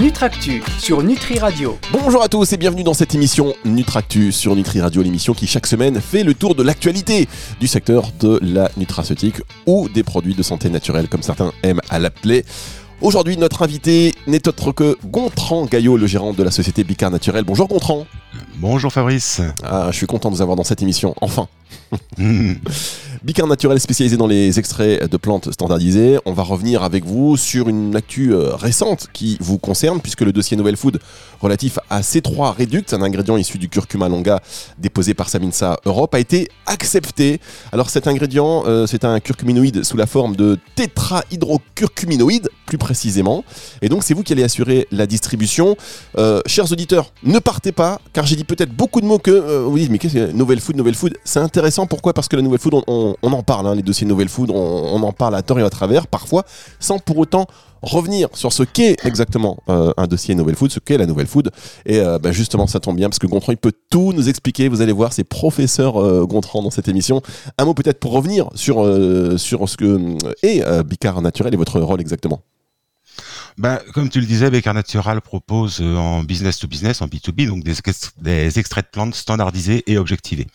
Nutractu sur Nutri Radio. Bonjour à tous et bienvenue dans cette émission Nutractu sur Nutri Radio, l'émission qui chaque semaine fait le tour de l'actualité du secteur de la nutraceutique ou des produits de santé naturelle comme certains aiment à l'appeler. Aujourd'hui, notre invité n'est autre que Gontran Gaillot, le gérant de la société Bicard Naturel. Bonjour Gontran. Bonjour Fabrice. Ah, je suis content de vous avoir dans cette émission, enfin. Bicard Naturel spécialisé dans les extraits de plantes standardisées. On va revenir avec vous sur une actu euh, récente qui vous concerne, puisque le dossier Novel Food relatif à C3 Reduct, un ingrédient issu du curcuma longa déposé par Saminsa Europe, a été accepté. Alors cet ingrédient, euh, c'est un curcuminoïde sous la forme de tétrahydrocurcuminoïde, plus précisément. Et donc c'est vous qui allez assurer la distribution. Euh, chers auditeurs, ne partez pas, car j'ai dit peut-être beaucoup de mots que vous dites, mais qu'est-ce que Novel Food, Novel Food C'est intéressant, pourquoi? Parce que la Novel Food, on en parle, hein, les dossiers Novel Food, on, en parle à tort et à travers, parfois, sans pour autant revenir sur ce qu'est exactement euh, un dossier Novel Food, ce qu'est la Nouvelle Food. Et euh, bah, justement, ça tombe bien parce que Gontran, il peut tout nous expliquer. Vous allez voir, c'est professeur euh, Gontran dans cette émission. Un mot peut-être pour revenir sur, sur ce que est Bicard Naturel et votre rôle exactement. Ben, comme tu le disais, Bicard Natural propose en business to business, en B2B, donc des, des extraits de plantes standardisés et objectivés.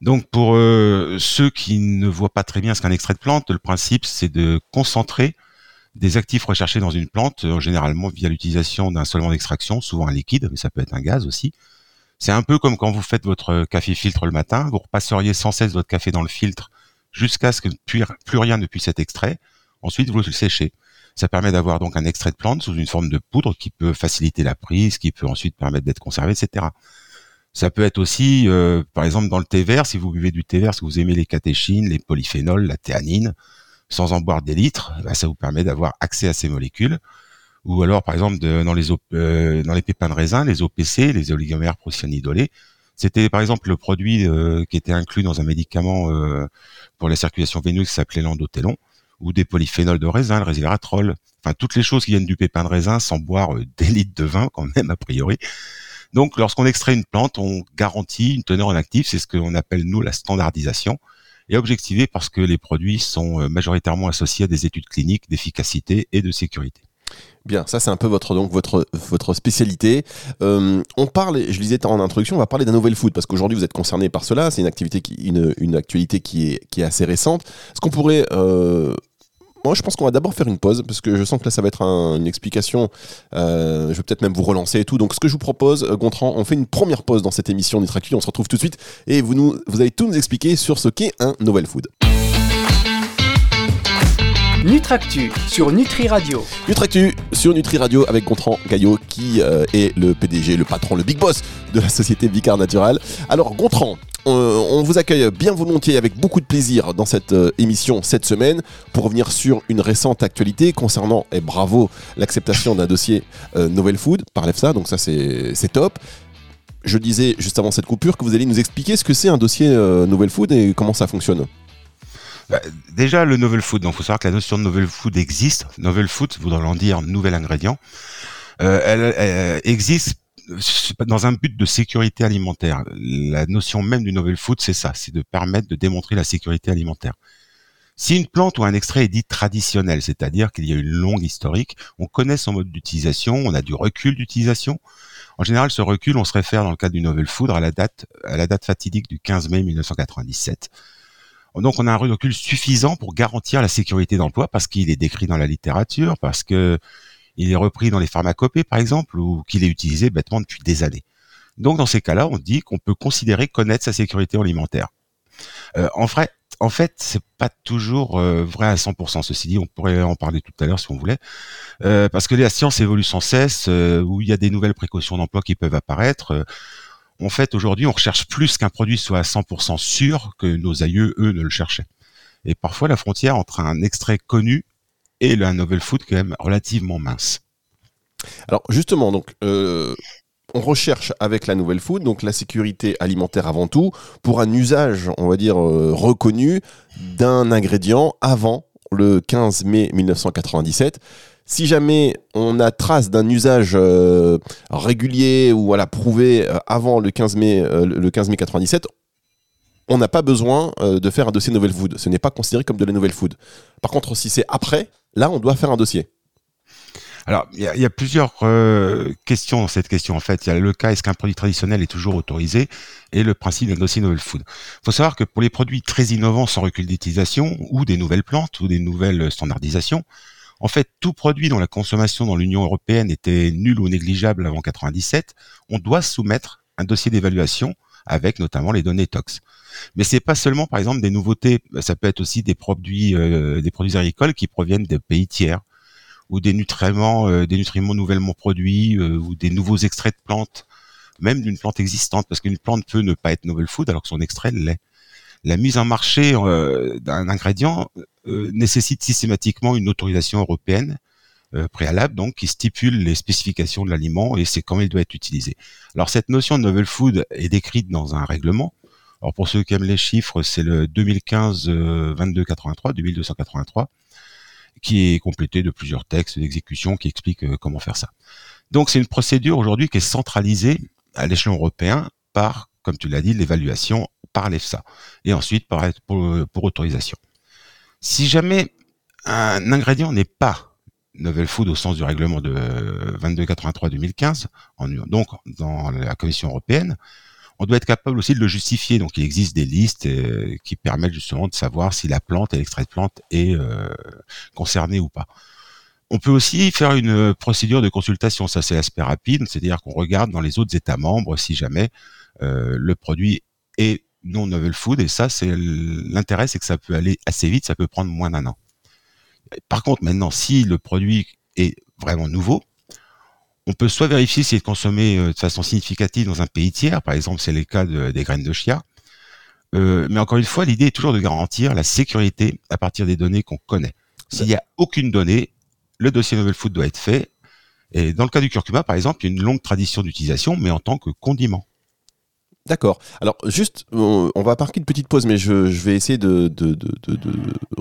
Donc pour euh, ceux qui ne voient pas très bien ce qu'un extrait de plante, le principe c'est de concentrer des actifs recherchés dans une plante, euh, généralement via l'utilisation d'un solvant d'extraction, souvent un liquide, mais ça peut être un gaz aussi. C'est un peu comme quand vous faites votre café filtre le matin, vous repasseriez sans cesse votre café dans le filtre jusqu'à ce que plus rien ne puisse être extrait. Ensuite, vous le séchez. Ça permet d'avoir donc un extrait de plante sous une forme de poudre qui peut faciliter la prise, qui peut ensuite permettre d'être conservé, etc. Ça peut être aussi, euh, par exemple, dans le thé vert, si vous buvez du thé vert, si vous aimez les catéchines, les polyphénols, la théanine, sans en boire des litres, bah, ça vous permet d'avoir accès à ces molécules. Ou alors, par exemple, dans, les, euh, dans les pépins de raisin, les OPC, les oligomères procyanidolés, c'était par exemple le produit euh, qui était inclus dans un médicament pour la circulation veineuse qui s'appelait l'endothelon, ou des polyphénols de raisin, le resveratrol, enfin toutes les choses qui viennent du pépin de raisin sans boire des litres de vin quand même a priori. Donc, lorsqu'on extrait une plante, on garantit une teneur en actif. C'est ce qu'on appelle, nous, la standardisation. Et objectivé parce que les produits sont euh, majoritairement associés à des études cliniques d'efficacité et de sécurité. Bien, ça c'est un peu votre donc votre votre spécialité. Euh, on parle, je disais en introduction, on va parler d'un novel food parce qu'aujourd'hui vous êtes concerné par cela. C'est une activité qui une, une actualité qui est qui est assez récente. Est-ce qu'on pourrait euh, moi, je pense qu'on va d'abord faire une pause parce que je sens que là, ça va être une explication. Euh, je vais peut-être même vous relancer et tout. Donc, ce que je vous propose, Gontran, on fait une première pause dans cette émission Nutractu. On se retrouve tout de suite et vous, nous, vous allez tout nous expliquer sur ce qu'est un novel food. Nutractu sur Nutri Radio. Nutractu sur Nutri Radio avec Gontran Gaillot qui euh, est le PDG, le patron, le big boss de la société Vicar Natural. Alors Gontran, on vous accueille bien volontiers avec beaucoup de plaisir dans cette euh, émission cette semaine pour revenir sur une récente actualité concernant, et bravo, l'acceptation d'un dossier euh, Novel Food par l'EFSA, donc ça c'est top. Je disais juste avant cette coupure que vous allez nous expliquer ce que c'est un dossier Novel Food et comment ça fonctionne. Bah, déjà, le novel food, il faut savoir que la notion de novel food existe. Novel food voudrait dire nouvel ingrédient. elle, existe dans un but de sécurité alimentaire. La notion même du novel food, c'est ça, c'est de permettre de démontrer la sécurité alimentaire. Si une plante ou un extrait est dit traditionnel, c'est-à-dire qu'il y a une longue historique, on connaît son mode d'utilisation, on a du recul d'utilisation. En général, ce recul, on se réfère dans le cas du novel food à la date, à la date fatidique du 15 mai 1997. Donc, on a un recul suffisant pour garantir la sécurité d'emploi parce qu'il est décrit dans la littérature, parce que il est repris dans les pharmacopées, par exemple, ou qu'il est utilisé bêtement depuis des années. Donc, dans ces cas-là, on dit qu'on peut considérer connaître sa sécurité alimentaire. Euh, en vrai, en fait, c'est pas toujours euh, vrai à 100%. Ceci dit, on pourrait en parler tout à l'heure si on voulait, euh, parce que la science évolue sans cesse, où il y a des nouvelles précautions d'emploi qui peuvent apparaître. En fait, aujourd'hui, on recherche plus qu'un produit soit à 100% sûr que nos aïeux, eux, ne le cherchaient. Et parfois, la frontière entre un extrait connu et le novel food quand même relativement mince. Alors justement, donc euh, on recherche avec la nouvelle food donc la sécurité alimentaire avant tout pour un usage, on va dire euh, reconnu d'un ingrédient avant le 15 mai 1997. Si jamais on a trace d'un usage euh, régulier ou voilà prouvé avant le 15 mai le 15 mai 97, on n'a pas besoin euh, de faire un dossier novel food. Ce n'est pas considéré comme de la nouvelle food. Par contre, si c'est après, là, on doit faire un dossier. Alors, il y, a plusieurs euh, questions dans cette question. En fait, il y a le cas est-ce qu'un produit traditionnel est toujours autorisé et le principe d'un dossier novel food? Il faut savoir que pour les produits très innovants sans recul d'utilisation ou des nouvelles plantes ou des nouvelles standardisations, en fait, tout produit dont la consommation dans l'Union européenne était nulle ou négligeable avant 97, on doit soumettre un dossier d'évaluation avec notamment les données TOX. Mais c'est pas seulement, par exemple, des nouveautés. Ça peut être aussi des produits, euh, des produits agricoles qui proviennent des pays tiers ou des nutriments, euh, des nutriments nouvellement produits euh, ou des nouveaux extraits de plantes, même d'une plante existante, parce qu'une plante peut ne pas être novel food alors que son extrait l'est. La mise en marché euh, d'un ingrédient nécessite systématiquement une autorisation européenne préalable, donc qui stipule les spécifications de l'aliment et c'est comment il doit être utilisé. Alors cette notion de novel food est décrite dans un règlement. Alors pour ceux qui aiment les chiffres, c'est le 2015 2283, 2283 qui est complété de plusieurs textes d'exécution qui expliquent euh, comment faire ça. Donc c'est une procédure aujourd'hui qui est centralisée à l'échelon européen par, comme tu l'as dit, l'évaluation par l'EFSA et ensuite pour, autorisation. Si jamais un ingrédient n'est pas novel food au sens du règlement de 2283-2015, donc dans la Commission européenne, on doit être capable aussi de le justifier. Donc il existe des listes euh, qui permettent justement de savoir si la plante et l'extrait de plante est euh, concerné ou pas. On peut aussi faire une procédure de consultation, ça c'est l'aspect rapide, c'est-à-dire qu'on regarde dans les autres États membres si jamais euh, le produit est non novel food, et ça c'est l'intérêt, c'est que ça peut aller assez vite, ça peut prendre moins d'un an. Par contre, maintenant, si le produit est vraiment nouveau, on peut soit vérifier s'il est consommé euh, de façon significative dans un pays tiers, par exemple c'est le cas des graines de chia, euh, mais encore une fois, l'idée est toujours de garantir la sécurité à partir des données qu'on connaît. S'il n'y a aucune donnée, le dossier Novel Food doit être fait. Et dans le cas du curcuma, par exemple, il y a une longue tradition d'utilisation, mais en tant que condiment. D'accord. Alors juste, on, va marquer une petite pause, mais je, vais essayer de,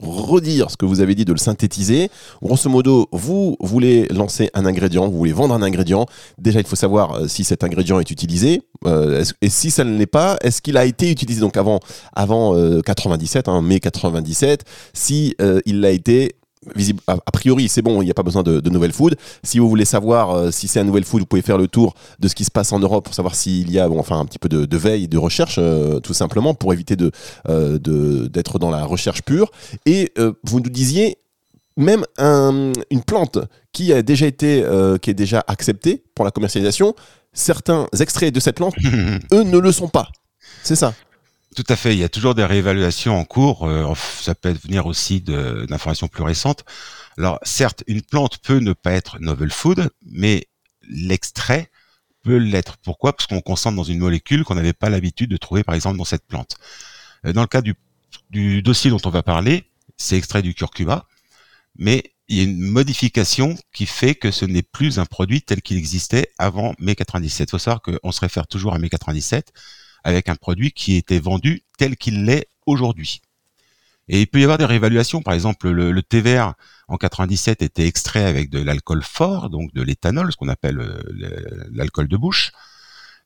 redire ce que vous avez dit, de le synthétiser. Grosso modo, vous voulez lancer un ingrédient, vous voulez vendre un ingrédient. Déjà, il faut savoir euh, si cet ingrédient est utilisé. Euh, et si ça ne l'est pas, est-ce qu'il a été utilisé? Donc avant, avant 97, euh, hein, mai 97 Si il l'a été, visible, a, priori, c'est bon, il n'y a pas besoin de, de nouvelles food. Si vous voulez savoir euh, si c'est un nouvel food, vous pouvez faire le tour de ce qui se passe en Europe pour savoir s'il y a, bon, enfin, un petit peu de, de veille, de recherche, euh, tout simplement, pour éviter de euh, d'être dans la recherche pure. Et vous nous disiez même un, une plante qui a déjà été, qui est déjà acceptée pour la commercialisation, certains extraits de cette plante, eux, ne le sont pas. C'est ça. Tout à fait. Il y a toujours des réévaluations en cours. Euh, ça peut venir aussi d'informations plus récentes. Alors, certes, une plante peut ne pas être novel food, mais l'extrait peut l'être. Pourquoi? Parce qu'on concentre dans une molécule qu'on n'avait pas l'habitude de trouver, par exemple, dans cette plante. Euh, dans le cas du, du dossier dont on va parler, c'est extrait du curcuma, mais il y a une modification qui fait que ce n'est plus un produit tel qu'il existait avant mai 97. Il faut savoir qu'on se réfère toujours à mai 97 avec un produit qui était vendu tel qu'il l'est aujourd'hui. Et il peut y avoir des réévaluations. Par exemple, le, thé vert en 97 était extrait avec de l'alcool fort, donc de l'éthanol, ce qu'on appelle euh, l'alcool de bouche.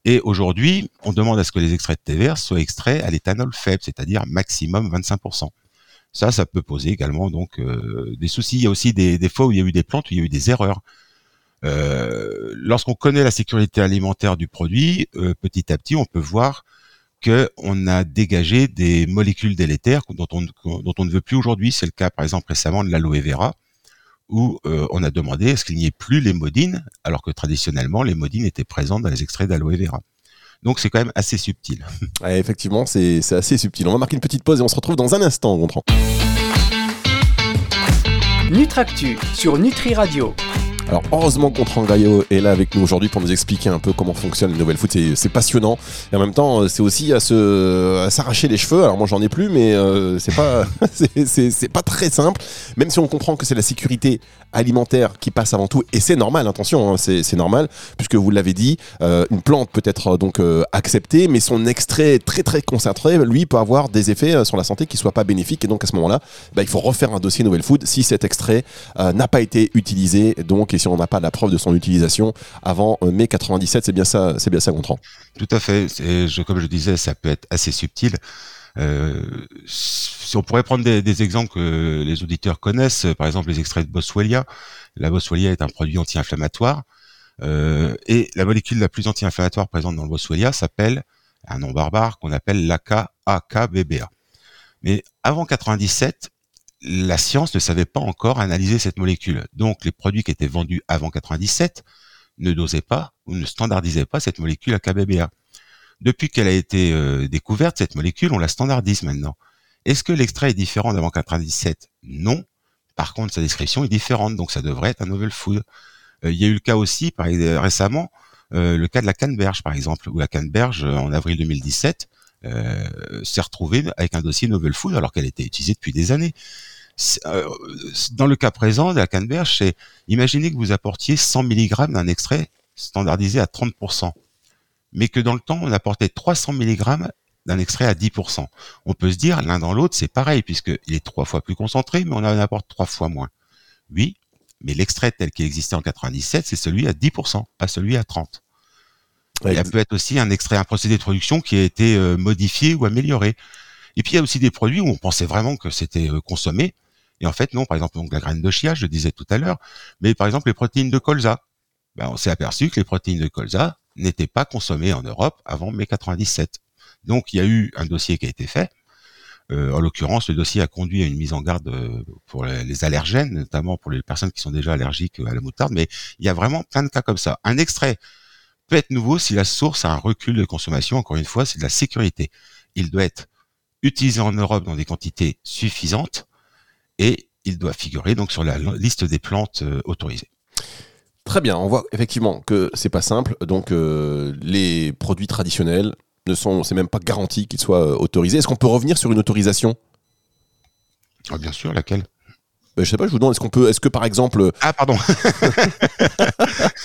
Et aujourd'hui, on demande à ce que les extraits de thé vert soient extraits à l'éthanol faible, c'est-à-dire maximum 25%. Ça, ça peut poser également donc euh, des soucis. Il y a aussi des, des, fois où il y a eu des plantes où il y a eu des erreurs. Euh, lorsqu'on connaît la sécurité alimentaire du produit, euh, petit à petit, on peut voir que on a dégagé des molécules délétères dont on, dont on ne veut plus aujourd'hui. C'est le cas, par exemple, récemment de l'aloe vera, où euh, on a demandé est-ce qu'il n'y ait plus les modines, alors que traditionnellement, les modines étaient présentes dans les extraits d'aloe vera. Donc c'est quand même assez subtil. effectivement, c'est assez subtil. On va marquer une petite pause et on se retrouve dans un instant, Gontran. Nutractu sur Nutri Radio. Alors heureusement Contran est là avec nous aujourd'hui pour nous expliquer un peu comment fonctionne le nouvelle foot. C'est passionnant et en même temps c'est aussi à se s'arracher les cheveux. Alors moi j'en ai plus, mais euh, c'est pas c'est pas très simple. Même si on comprend que c'est la sécurité alimentaire qui passe avant tout et c'est normal. Attention, hein, c'est normal puisque vous l'avez dit, euh, une plante peut être donc euh, acceptée, mais son extrait très très concentré, lui peut avoir des effets sur la santé qui soient pas bénéfiques et donc à ce moment-là, bah, il faut refaire un dossier nouvelle food si cet extrait n'a pas été utilisé donc si on n'a pas la preuve de son utilisation avant euh, mai 97. C'est bien ça, c'est bien ça, Gontran. Tout à fait. je, comme je disais, ça peut être assez subtil. si on pourrait prendre des, exemples que les auditeurs connaissent, par exemple les extraits de Boswellia. La Boswellia est un produit anti-inflammatoire. et la molécule la plus anti-inflammatoire présente dans le Boswellia s'appelle un nom barbare qu'on appelle l'AK-AKBBA. Mais avant 97, la science ne savait pas encore analyser cette molécule. Donc les produits qui étaient vendus avant 97 ne dosaient pas ou ne standardisaient pas cette molécule AKBBA. Depuis qu'elle a été euh, découverte, cette molécule, on la standardise maintenant. Est-ce que l'extrait est différent d'avant 97 Non. Par contre, sa description est différente, donc ça devrait être un novel food. Euh, il y a eu le cas aussi, par, récemment, euh, le cas de la canneberge, par exemple, où la canneberge, en avril 2017, euh, s'est retrouvée avec un dossier novel food alors qu'elle était utilisée depuis des années. Euh, dans le cas présent de la canneberge, c'est imaginez que vous apportiez 100 mg d'un extrait standardisé à 30%, mais que dans le temps on apportait 300 mg d'un extrait à 10%. On peut se dire l'un dans l'autre c'est pareil puisqu'il est trois fois plus concentré, mais on en apporte trois fois moins. Oui, mais l'extrait tel qu'il existait en 97, c'est celui à 10%, pas celui à 30. Il y a peut-être aussi un extrait, un procédé de production qui a été euh, modifié ou amélioré. Et puis il y a aussi des produits où on pensait vraiment que c'était euh, consommé, et en fait non. Par exemple, donc la graine de chia, je le disais tout à l'heure, mais par exemple les protéines de colza. Ben, on s'est aperçu que les protéines de colza n'étaient pas consommées en Europe avant mai 97. Donc il y a eu un dossier qui a été fait, euh, en l'occurrence, le dossier a conduit à une mise en garde pour les allergènes, notamment pour les personnes qui sont déjà allergiques à la moutarde, mais il y a vraiment plein de cas comme ça. Un extrait peut être nouveau si la source a un recul de consommation. Encore une fois, c'est de la sécurité. Il doit être utilisé en Europe dans des quantités suffisantes et il doit figurer donc sur la liste des plantes euh, autorisées. Très bien, on voit effectivement que c'est pas simple. Donc les produits traditionnels, ne sont, c'est même pas garanti qu'ils soient euh, autorisés. Est-ce qu'on peut revenir sur une autorisation? Ah, Bien sûr, laquelle? Je sais pas, je vous demande, est-ce qu'on peut, est-ce que par exemple. Ah, pardon.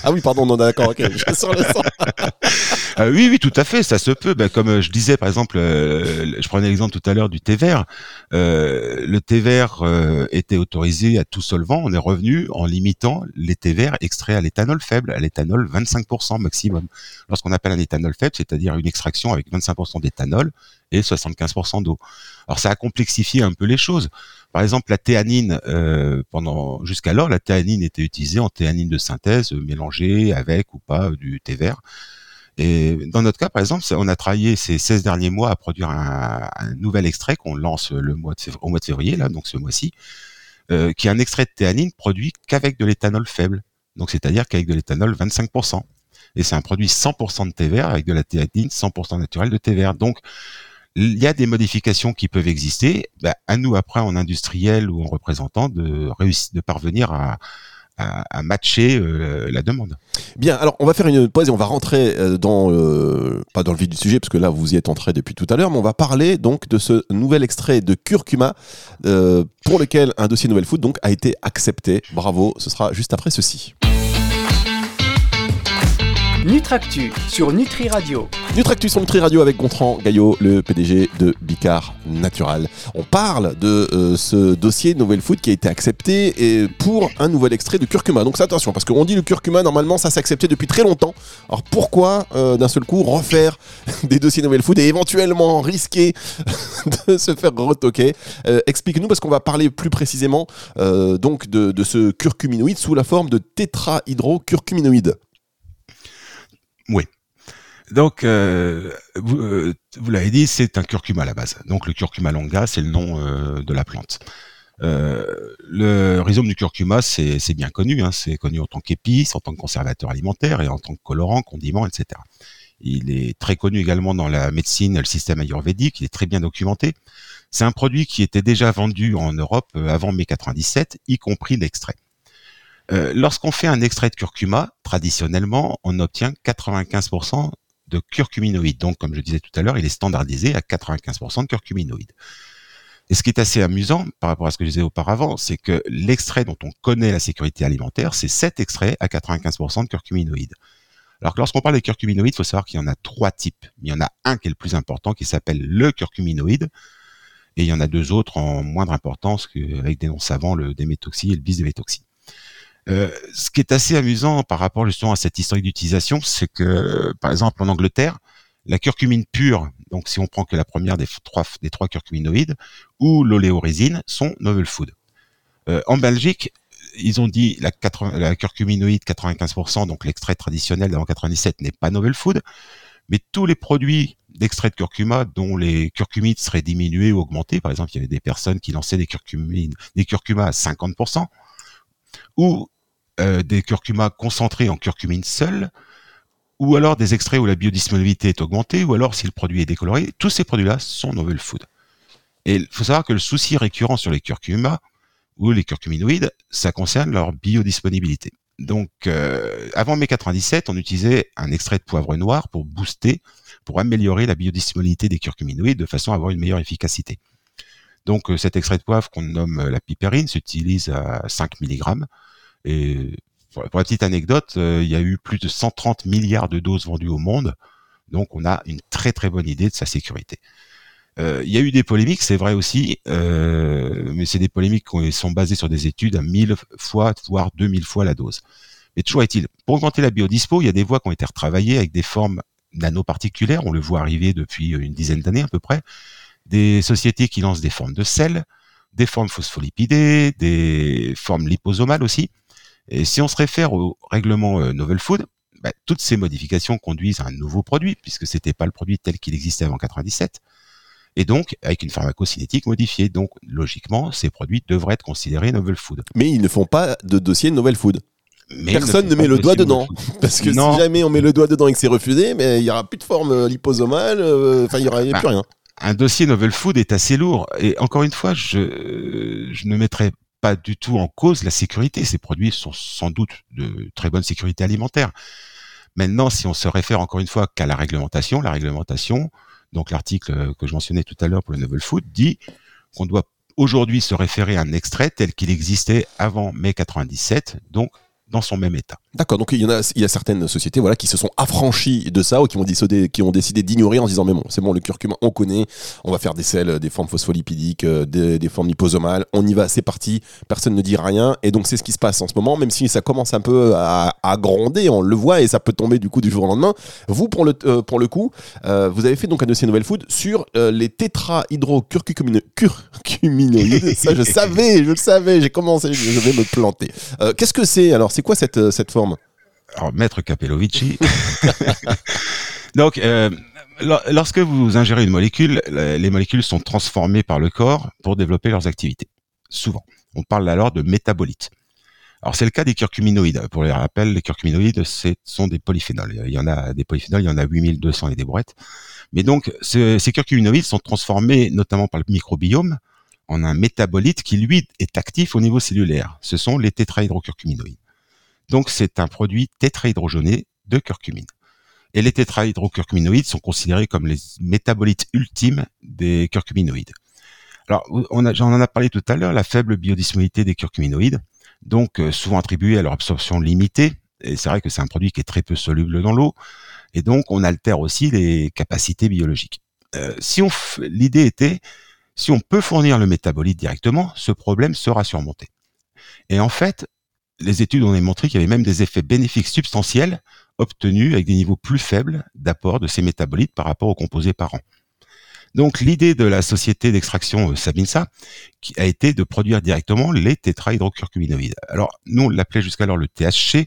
ah oui, pardon, non, d'accord, ok, je sors le sang. Euh, oui, oui, tout à fait, ça se peut. Ben, comme euh, je disais, par exemple, euh, je prenais l'exemple tout à l'heure du thé vert. le thé vert était autorisé à tout solvant. On est revenu en limitant les thés verts extraits à l'éthanol faible, à l'éthanol 25% maximum. Lorsqu'on appelle un éthanol faible, c'est-à-dire une extraction avec 25% d'éthanol et 75% d'eau. Alors ça a complexifié un peu les choses. Par exemple, la théanine, pendant jusqu'alors, la théanine était utilisée en théanine de synthèse mélangée avec ou pas du thé vert. Et dans notre cas, par exemple, on a travaillé ces 16 derniers mois à produire un, nouvel extrait qu'on lance le mois de au mois de février, donc ce mois-ci, euh, qui est un extrait de théanine produit qu'avec de l'éthanol faible. Donc, c'est-à-dire qu'avec de l'éthanol 25%. Et c'est un produit 100% de thé vert avec de la théanine 100% naturelle de thé vert. Donc, il y a des modifications qui peuvent exister. Ben, à nous, après, en industriel ou en représentant, de réussir, de parvenir à, à, matcher euh, la demande. Bien, alors on va faire une pause et on va rentrer euh, dans, euh, pas dans le vif du sujet, parce que là vous y êtes entré depuis tout à l'heure, mais on va parler donc de ce nouvel extrait de curcuma pour lequel un dossier Nouvelle Food donc, a été accepté. Bravo, ce sera juste après ceci. Nutractu sur Nutri Radio. Nutractu sur Nutri Radio avec Gontran Gaillot, le PDG de Bicar Natural. On parle de euh, ce dossier Novel Food qui a été accepté et pour un nouvel extrait de curcuma. Donc attention parce qu'on dit le curcuma normalement ça accepté depuis très longtemps. Alors pourquoi euh, d'un seul coup refaire des dossiers Novel Food et éventuellement risquer de se faire retoquer? Euh, Explique-nous parce qu'on va parler plus précisément donc de, de ce curcuminoïde sous la forme de tétrahydrocurcuminoïde. Oui. Donc, euh, euh, vous, l'avez dit, c'est un curcuma à la base. Donc, le curcuma longa, c'est le nom euh, de la plante. le rhizome du curcuma, c'est bien connu. Hein. c'est connu en tant qu'épice, en tant que conservateur alimentaire et en tant que colorant, condiment, etc. Il est très connu également dans la médecine, le système ayurvédique. Il est très bien documenté. C'est un produit qui était déjà vendu en Europe avant mai 97, y compris l'extrait. Euh, lorsqu'on fait un extrait de curcuma, traditionnellement, on obtient 95% de curcuminoïdes. Donc, comme je disais tout à l'heure, il est standardisé à 95% de curcuminoïdes. Et ce qui est assez amusant par rapport à ce que je disais auparavant, c'est que l'extrait dont on connaît la sécurité alimentaire, c'est cet extrait à 95% de curcuminoïdes. Alors que lorsqu'on parle des curcuminoïdes, il faut savoir qu'il y en a trois types. Il y en a un qui est le plus important, qui s'appelle le curcuminoïde, et il y en a deux autres en moindre importance, avec des noms savants, le démétoxy et le bisdémétoxy. Euh, ce qui est assez amusant par rapport justement à cette historique d'utilisation, c'est que, par exemple, en Angleterre, la curcumine pure, donc si on prend que la première des trois, des trois curcuminoïdes, ou l'oléorésine sont novel food. Euh, en Belgique, ils ont dit la, 80, la curcuminoïde 95%, donc l'extrait traditionnel d'avant 97 n'est pas novel food, mais tous les produits d'extrait de curcuma dont les curcumides seraient diminués ou augmentés, par exemple, il y avait des personnes qui lançaient des curcumines, des curcumas à 50%, ou euh, des curcumas concentrés en curcumine seule, ou alors des extraits où la biodisponibilité est augmentée, ou alors si le produit est décoloré, tous ces produits-là sont novel food. Et il faut savoir que le souci récurrent sur les curcumas ou les curcuminoïdes, ça concerne leur biodisponibilité. Donc, euh, avant mai 97, on utilisait un extrait de poivre noir pour booster, pour améliorer la biodisponibilité des curcuminoïdes de façon à avoir une meilleure efficacité. Donc, euh, cet extrait de poivre qu'on nomme la piperine s'utilise à 5 mg. Et pour, la petite anecdote, euh, il y a eu plus de 130 milliards de doses vendues au monde. Donc, on a une très très bonne idée de sa sécurité. Euh, il y a eu des polémiques, c'est vrai aussi, euh, mais c'est des polémiques qui sont basées sur des études à 1000 fois, voire 2000 fois la dose. Mais toujours est-il, pour augmenter la biodispo, il y a des voies qui ont été retravaillées avec des formes nanoparticulaires, on le voit arriver depuis une dizaine d'années à peu près, des sociétés qui lancent des formes de sel, des formes phospholipidées, des formes liposomales aussi. Et si on se réfère au règlement euh, Novel Food, bah, toutes ces modifications conduisent à un nouveau produit, puisque c'était pas le produit tel qu'il existait avant 97 et donc avec une pharmacocinétique modifiée. Donc logiquement, ces produits devraient être considérés novel food. Mais ils ne font pas de dossier novel food. Personne ne, met le doigt dedans. Parce que si jamais on met le doigt dedans et que c'est refusé, mais il y aura plus de forme euh, liposomale, euh, enfin il y aura bah, plus rien. Un dossier novel food est assez lourd et encore une fois, je, je ne mettrai pas du tout en cause la sécurité. Ces produits sont sans doute de très bonne sécurité alimentaire. Maintenant, si on se réfère encore une fois qu'à la réglementation, la réglementation, donc l'article euh, que je mentionnais tout à l'heure pour le novel food dit qu'on doit aujourd'hui se référer à un extrait tel qu'il existait avant mai 97, donc dans son même état. D'accord, donc il y en a, il y a certaines sociétés voilà, qui se sont affranchies de ça ou qui ont décidé, qui ont décidé d'ignorer en disant mais bon, c'est bon, le curcuma, on connaît, on va faire des sels, des formes phospholipidiques, euh, des, formes liposomales, on y va, c'est parti, personne ne dit rien, et donc c'est ce qui se passe en ce moment, même si ça commence un peu à, gronder, on le voit et ça peut tomber du coup du jour au lendemain. Vous, pour le, euh, pour le coup, euh, vous avez fait donc un dossier Novel Food sur les tétrahydrocurcuminoïdes. ça, je savais, je le savais, j'ai commencé, je vais me planter. Qu'est-ce que c'est alors C'est quoi cette, cette forme alors, Maître Capellovici. Donc, euh, lorsque vous ingérez une molécule, les molécules sont transformées par le corps pour développer leurs activités. Souvent. On parle alors de métabolites. Alors, c'est le cas des curcuminoïdes. Pour les rappels, les curcuminoïdes, ce sont des polyphénols. Il y en a des polyphénols, il y en a 8200 et des brouettes. Mais donc, ces curcuminoïdes sont transformés notamment par le microbiome en un métabolite qui, lui, est actif au niveau cellulaire. Ce sont les tétrahydrocurcuminoïdes. Donc c'est un produit tétrahydrogené de curcumine. Et les tétrahydrocurcuminoïdes sont considérés comme les métabolites ultimes des curcuminoïdes. Alors, on j'en en a parlé tout à l'heure, la faible biodisponibilité des curcuminoïdes, donc euh, souvent attribuée à leur absorption limitée, et c'est vrai que c'est un produit qui est très peu soluble dans l'eau, et donc on altère aussi les capacités biologiques. Euh, si l'idée était, si on peut fournir le métabolite directement, ce problème sera surmonté. Et en fait, les études ont démontré qu'il y avait même des effets bénéfiques substantiels obtenus avec des niveaux plus faibles d'apport de ces métabolites par rapport aux composés parents. Donc l'idée de la société d'extraction euh, Sabinsa qui a été de produire directement les tétrahydrocurcuminoïdes. Alors nous on l'appelait jusqu'alors le THC,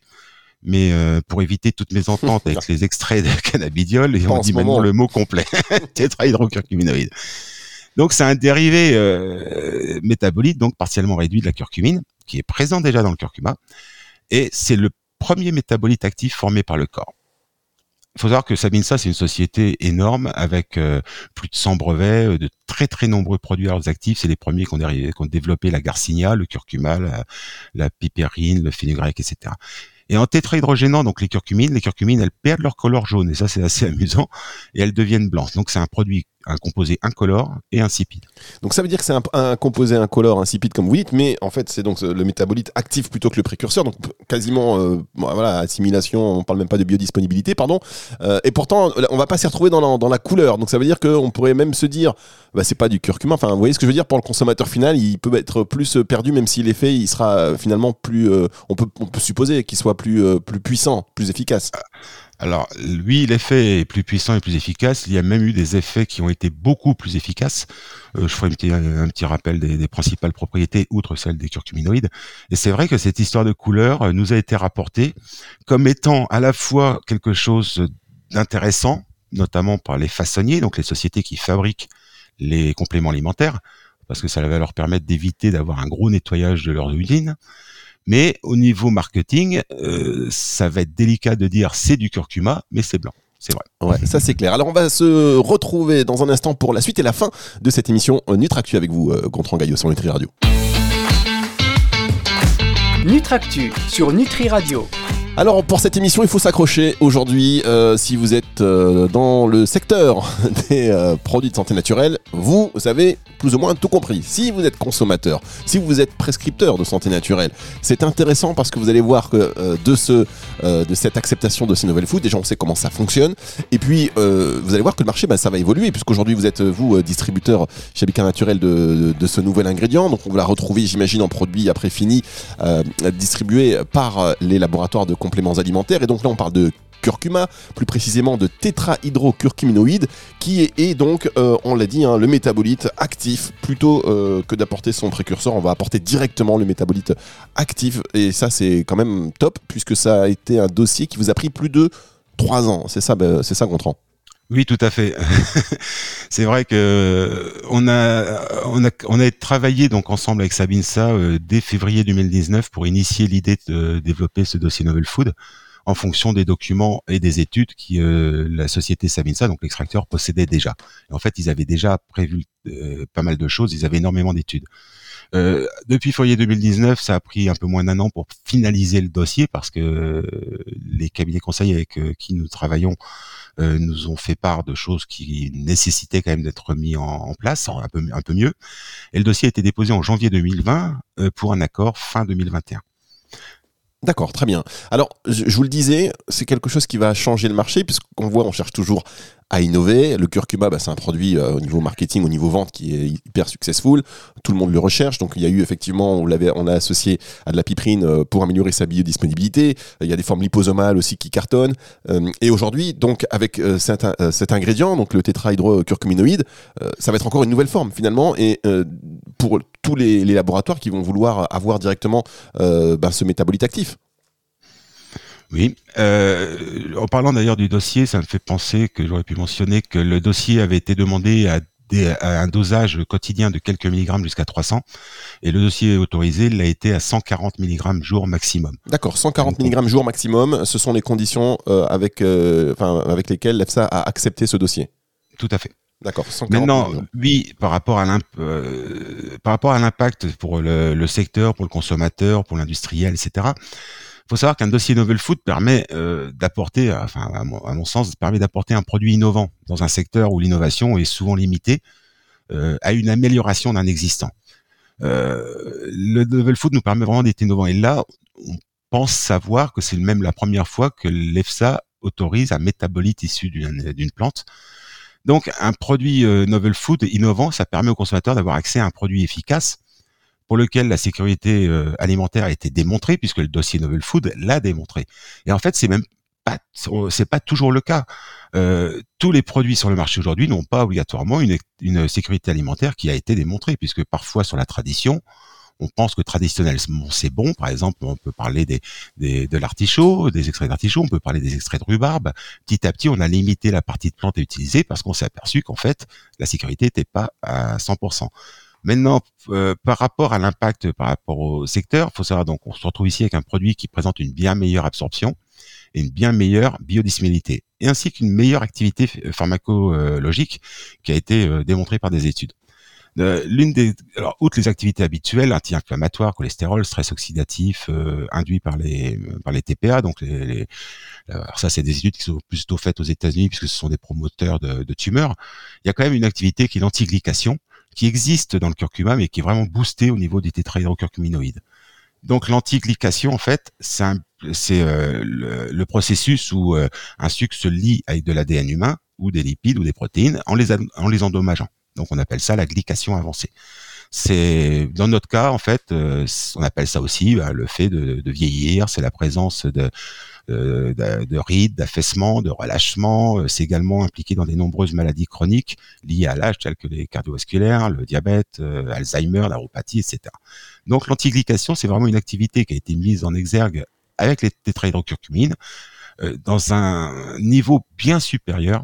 mais euh, pour éviter toutes mes ententes avec les extraits de cannabidiol, et on dit maintenant le mot complet, tétrahydrocurcuminoïde. Donc c'est un dérivé euh, métabolite, donc partiellement réduit de la curcumine, qui est présent déjà dans le curcuma, et c'est le premier métabolite actif formé par le corps. Il faut savoir que Sabinsa, c'est une société énorme avec euh, plus de 100 brevets, euh, de très très nombreux produits actifs. C'est les premiers qui ont, développé la garcinia, le curcuma, la, la piperine, le fenugrec, etc. Et en tétrahydrogénant donc les curcumines, les curcumines elles perdent leur couleur jaune et ça c'est assez amusant et elles deviennent blanches. Donc c'est un produit un composé incolore et insipide. Donc ça veut dire que c'est un, composé incolore, insipide comme vous dites, mais en fait c'est donc le métabolite actif plutôt que le précurseur, donc quasiment euh, voilà assimilation, on parle même pas de biodisponibilité, pardon. Euh, et pourtant on va pas s'y retrouver dans la, dans la couleur, donc ça veut dire qu'on pourrait même se dire, bah, c'est pas du curcuma. Enfin vous voyez ce que je veux dire? Pour le consommateur final, il peut être plus perdu même si l'effet il sera finalement plus, euh, on peut on peut supposer qu'il soit plus, euh, plus puissant, plus efficace. Alors, oui, l'effet est plus puissant et plus efficace. Il y a même eu des effets qui ont été beaucoup plus efficaces. Euh, je ferai un petit, rappel des, principales propriétés, outre celles des curcuminoïdes. Et c'est vrai que cette histoire de couleur euh, nous a été rapportée comme étant à la fois quelque chose d'intéressant, notamment par les façonniers, donc les sociétés qui fabriquent les compléments alimentaires, parce que ça va leur permettre d'éviter d'avoir un gros nettoyage de leurs usines. Mais au niveau marketing, euh, ça va être délicat de dire c'est du curcuma, mais c'est blanc. C'est vrai. Ouais, ça c'est clair. Alors on va se retrouver dans un instant pour la suite et la fin de cette émission Nutractu avec vous, euh, Gontran Gaillot sur Nutri Radio. Nutractu sur Nutri Radio. Alors pour cette émission, il faut s'accrocher aujourd'hui. Euh, si vous êtes euh, dans le secteur des euh, produits de santé naturelle, vous, avez plus ou moins tout compris. Si vous êtes consommateur, si vous êtes prescripteur de santé naturelle, c'est intéressant parce que vous allez voir que euh, de, ce, euh, de cette acceptation de ces nouvelles foods, déjà on sait comment ça fonctionne. Et puis euh, vous allez voir que le marché, bah, ça va évoluer puisqu'aujourd'hui vous êtes vous distributeur chez Bicard Naturel de, de, de, ce nouvel ingrédient. Donc on va la retrouver, j'imagine, en produit après fini, distribué par les laboratoires de compléments alimentaires. Et donc là on parle de curcuma, plus précisément de tétrahydrocurcuminoïde, qui est, donc, euh, on l'a dit, hein, le métabolite actif, plutôt euh, que d'apporter son précurseur, on va apporter directement le métabolite actif, et ça c'est quand même top, puisque ça a été un dossier qui vous a pris plus de 3 ans, c'est ça, ben, c'est ça oui, tout à fait. c'est vrai que on a, on a, on a travaillé donc ensemble avec Sabinsa euh, dès février 2019 pour initier l'idée de développer ce dossier Novel Food en fonction des documents et des études qui euh, la société Savinsa, donc l'extracteur, possédait déjà. En fait, ils avaient déjà prévu euh, pas mal de choses, ils avaient énormément d'études. Euh, depuis février 2019, ça a pris un peu moins d'un an pour finaliser le dossier parce que euh, les cabinets conseils avec euh, qui nous travaillons euh, nous ont fait part de choses qui nécessitaient quand même d'être mis en, place, un peu, un peu mieux. Et le dossier a été déposé en janvier 2020 pour un accord fin 2021. D'accord, très bien. Alors, je, vous le disais, c'est quelque chose qui va changer le marché, puisqu'on voit, on cherche toujours à innover. Le curcuma, bah, c'est un produit euh, au niveau marketing, au niveau vente qui est hyper successful. Tout le monde le recherche. Donc il y a eu effectivement, on l'avait, on a associé à de la piprine euh, pour améliorer sa biodisponibilité. Il y a des formes liposomales aussi qui cartonnent. Euh, et aujourd'hui, donc avec cet, cet, ingrédient, donc le tétrahydrocurcuminoïde, ça va être encore une nouvelle forme finalement. Et pour tous les, les, laboratoires qui vont vouloir avoir directement ben, ce métabolite actif. Oui. Euh, en parlant d'ailleurs du dossier, ça me fait penser que j'aurais pu mentionner que le dossier avait été demandé à, des, à un dosage quotidien de quelques milligrammes jusqu'à 300, et le dossier autorisé l'a été à 140 milligrammes jour maximum. D'accord, 140 milligrammes jour maximum, ce sont les conditions euh, avec, euh, avec lesquelles l'EFSA a accepté ce dossier. Tout à fait. D'accord. Maintenant, oui, par rapport à l'impact, euh, par rapport à l'impact pour le, le, secteur, pour le consommateur, pour l'industriel, etc faut savoir qu'un dossier novel food permet euh, d'apporter, enfin à mon, à mon, sens, permet d'apporter un produit innovant dans un secteur où l'innovation est souvent limitée euh, à une amélioration d'un existant. Le novel food nous permet vraiment d'être innovant. Et là, on pense savoir que c'est même la première fois que l'EFSA autorise un métabolite issu d'une plante. Donc, un produit euh, novel food innovant, ça permet au consommateur d'avoir accès à un produit efficace pour lequel la sécurité euh, alimentaire a été démontrée, puisque le dossier Novel Food l'a démontré. Et en fait, c'est même pas, c'est pas toujours le cas. Euh, tous les produits sur le marché aujourd'hui n'ont pas obligatoirement une sécurité alimentaire qui a été démontrée, puisque parfois sur la tradition, on pense que traditionnellement c'est bon. Par exemple, on peut parler des, des de l'artichaut, des extraits d'artichaut, on peut parler des extraits de rhubarbe. Petit à petit, on a limité la partie de plante à utiliser parce qu'on s'est aperçu qu'en fait, la sécurité n'était pas à 100%. Maintenant, euh, par rapport à l'impact par rapport au secteur, faut savoir donc on se retrouve ici avec un produit qui présente une bien meilleure absorption et une bien meilleure biodisponibilité, et ainsi qu'une meilleure activité pharmacologique qui a été euh, démontrée par des études. Euh, l'une des, alors outre les activités habituelles, anti-inflammatoires, cholestérol, stress oxydatif euh, induit par les par les TPA, donc les, les ça c'est des études qui sont plutôt faites aux États-Unis puisque ce sont des promoteurs de, tumeurs. Il y a quand même une activité qui est l'antiglycation, qui existe dans le curcuma, mais qui est vraiment boosté au niveau des tétrahydrocurcuminoïdes. Donc l'antiglycation, en fait, c'est euh, le, le, processus où euh, un sucre se lie avec de l'ADN humain ou des lipides ou des protéines en les, en les endommageant. Donc on appelle ça la glycation avancée. C'est dans notre cas en fait, euh, on appelle ça aussi bah, le fait de, de vieillir, c'est la présence de de, de rides, d'affaissement, de relâchement. Euh, c'est également impliqué dans des nombreuses maladies chroniques liées à l'âge, telles que les cardiovasculaires, le diabète, euh, Alzheimer, la etc. Donc l'antiglycation, c'est vraiment une activité qui a été mise en exergue avec les tétrahydrocurcumines euh, dans un niveau bien supérieur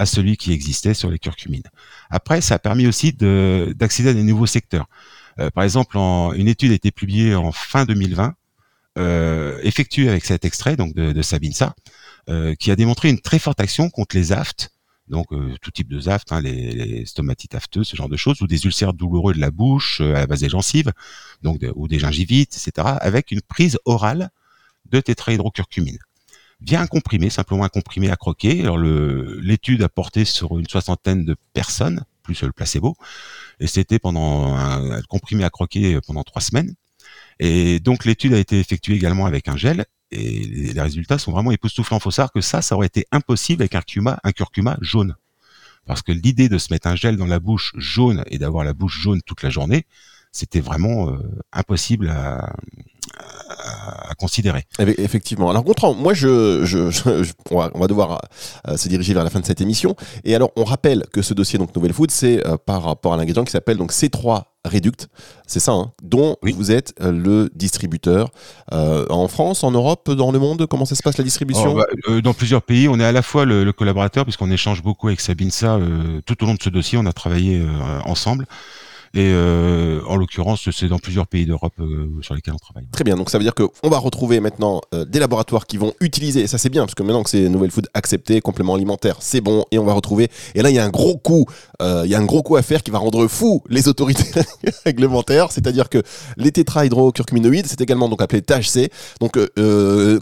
à celui qui existait sur les curcumines. Après, ça a permis aussi d'accéder à des nouveaux secteurs. par exemple, une étude a été publiée en fin 2020 euh, effectué avec cet extrait donc de, de Sabinsa, euh, qui a démontré une très forte action contre les aftes, donc euh, tout type de aftes, hein, les, les, stomatites afteuses, ce genre de choses, ou des ulcères douloureux de la bouche, à la base des gencives, donc ou des gingivites, etc., avec une prise orale de tétrahydrocurcumine via un comprimé, simplement un comprimé à croquer. Alors l'étude a porté sur une soixantaine de personnes, plus le placebo, et c'était pendant un, comprimé à croquer pendant trois semaines. Et donc l'étude a été effectuée également avec un gel et les résultats sont vraiment époustouflants. Faut savoir que ça, ça aurait été impossible avec un curcuma, un curcuma jaune. Parce que l'idée de se mettre un gel dans la bouche jaune et d'avoir la bouche jaune toute la journée, c'était vraiment euh, impossible à, considérer. Effectivement. Alors Gontran, moi je, je, je, on, va, devoir euh, se diriger vers la fin de cette émission. Et alors on rappelle que ce dossier donc Nouvelle Food, c'est euh, par rapport à l'ingrédient qui s'appelle donc C3 Reduct, c'est ça, hein, dont vous êtes le distributeur en France, en Europe, dans le monde. Comment ça se passe la distribution oh, bah, Dans plusieurs pays, on est à la fois le, le collaborateur puisqu'on échange beaucoup avec Sabinsa tout au long de ce dossier. On a travaillé ensemble. Et euh, en l'occurrence, c'est dans plusieurs pays d'Europe euh, sur lesquels on travaille. Très bien. Donc ça veut dire qu'on va retrouver maintenant euh, des laboratoires qui vont utiliser, et ça c'est bien, parce que maintenant que c'est Nouvelle Food accepté, complément alimentaire, c'est bon, et on va retrouver. Et là, il y a un gros coup, il y a un gros coup à faire qui va rendre fou les autorités réglementaires, c'est-à-dire que les tétrahydrocurcuminoïdes, c'est également donc appelé THC. Donc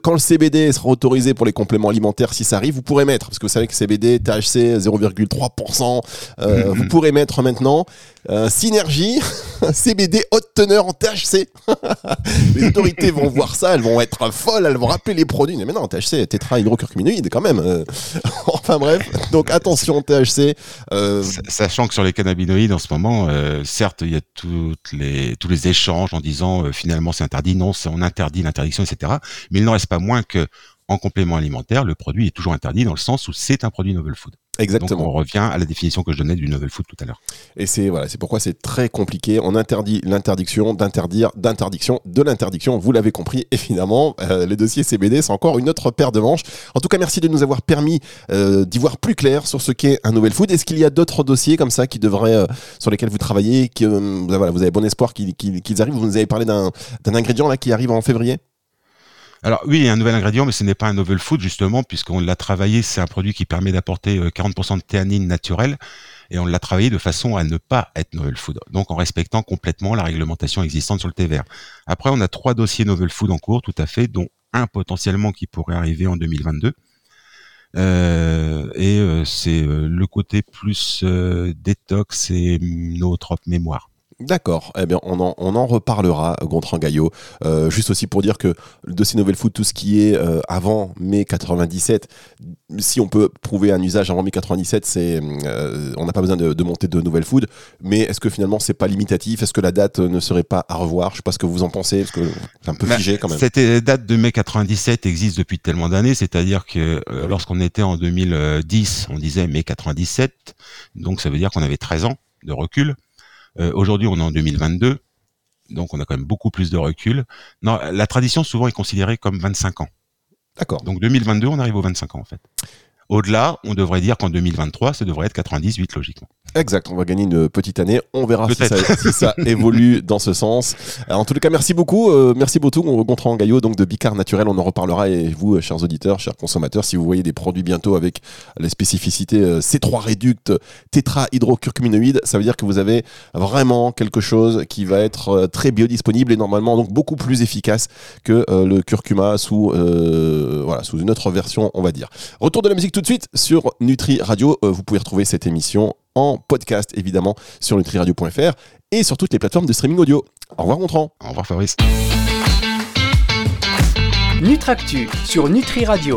quand le CBD sera autorisé pour les compléments alimentaires, si ça arrive, vous pourrez mettre, parce que vous savez que CBD, THC 0,3%, vous pourrez mettre maintenant euh, synergie, CBD haute teneur en THC. les autorités vont voir ça, elles vont être folles, elles vont rappeler les produits. Mais non, THC, tétrahydrocurcuminoïde quand même. Euh. enfin bref, donc attention THC. Euh... Sachant que sur les cannabinoïdes en ce moment, certes, il y a tous les échanges en disant finalement c'est interdit, non, on interdit l'interdiction, etc. Mais il n'en reste pas moins que en complément alimentaire, le produit est toujours interdit dans le sens où c'est un produit novel food. Exactement. Donc on revient à la définition que je donnais du novel food tout à l'heure. Et c'est voilà, c'est pourquoi c'est très compliqué. On interdit l'interdiction d'interdire d'interdiction de l'interdiction. Vous l'avez compris, évidemment. Euh, les dossiers CBD, c'est encore une autre paire de manches. En tout cas, merci de nous avoir permis euh, d'y voir plus clair sur ce qu'est un novel food. Est-ce qu'il y a d'autres dossiers comme ça qui devraient, euh, sur lesquels vous travaillez, voilà, vous avez bon espoir qu'ils arrivent? Vous nous avez parlé d'un ingrédient là qui arrive en février? Alors oui, il y a un nouvel ingrédient, mais ce n'est pas un novel food justement, puisqu'on l'a travaillé. C'est un produit qui permet d'apporter 40% euh, de théanine naturelle, et on l'a travaillé de façon à ne pas être novel food, donc en respectant complètement la réglementation existante sur le thé vert. Après, on a trois dossiers novel food en cours, tout à fait, dont un potentiellement qui pourrait arriver en 2022. Euh, et euh, c'est euh, le côté plus détox et notre mémoire. D'accord. Eh bien, on en, on en reparlera, Gontran Gaillot. Euh, juste aussi pour dire que le dossier Novel Food, tout ce qui est euh, avant mai 97, si on peut prouver un usage avant mai 97, c'est, euh, on n'a pas besoin de, monter de Novel Food. Mais est-ce que finalement, c'est pas limitatif? Est-ce que la date ne serait pas à revoir? Je sais pas ce que vous en pensez, parce que c'est un peu bah, figé quand même. Cette date de mai 97 existe depuis tellement d'années, c'est-à-dire que lorsqu'on était en 2010, on disait mai 97, donc ça veut dire qu'on avait 13 ans de recul. Euh, aujourd'hui, on est en 2022, donc on a quand même beaucoup plus de recul. Non, la tradition souvent est considérée comme 25 ans. D'accord. Donc 2022, on arrive aux 25 ans en fait. Au-delà, on devrait dire qu'en 2023, ça devrait être 98 logiquement. Exact, on va gagner une petite année. On verra si ça, évolue dans ce sens. en tous les cas, merci beaucoup. Euh, merci beaucoup. On rencontrera en Gaillot donc de Bicar Naturel. On en reparlera. Et vous, euh, chers auditeurs, chers consommateurs, si vous voyez des produits bientôt avec les spécificités euh, C3 réducte, tétrahydrocurcuminoïde, ça veut dire que vous avez vraiment quelque chose qui va être très biodisponible et normalement donc beaucoup plus efficace que le curcuma sous, voilà, sous une autre version, on va dire. Retour de la musique tout de suite sur Nutri Radio. vous pouvez retrouver cette émission en podcast évidemment sur nutriradio.fr et sur toutes les plateformes de streaming audio. Au revoir Gontran. Au revoir Fabrice. Nutractu sur Nutri Radio.